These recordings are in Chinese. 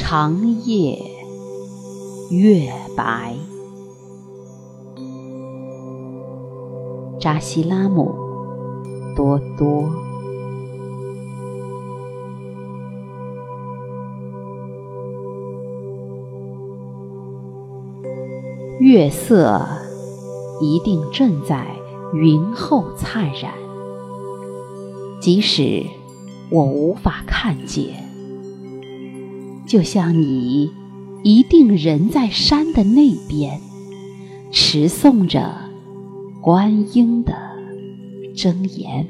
长夜月白。扎西拉姆多多。月色一定正在云后灿然，即使我无法看见，就像你一定人在山的那边，持诵着观音的真言。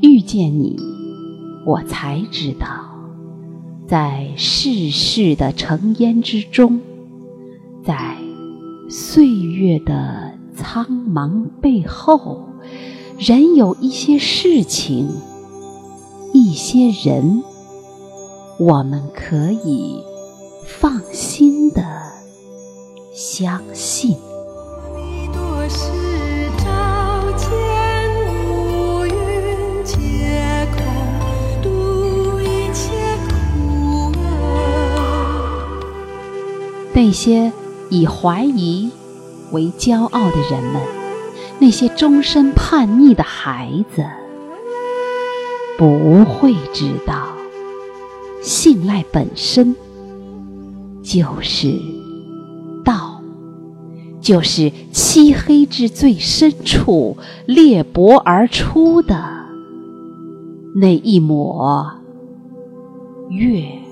遇见你，我才知道，在世事的尘烟之中，在岁月的苍茫背后，仍有一些事情，一些人，我们可以放心的相信。那些以怀疑为骄傲的人们，那些终身叛逆的孩子，不会知道，信赖本身就是道，就是漆黑之最深处裂帛而出的那一抹月。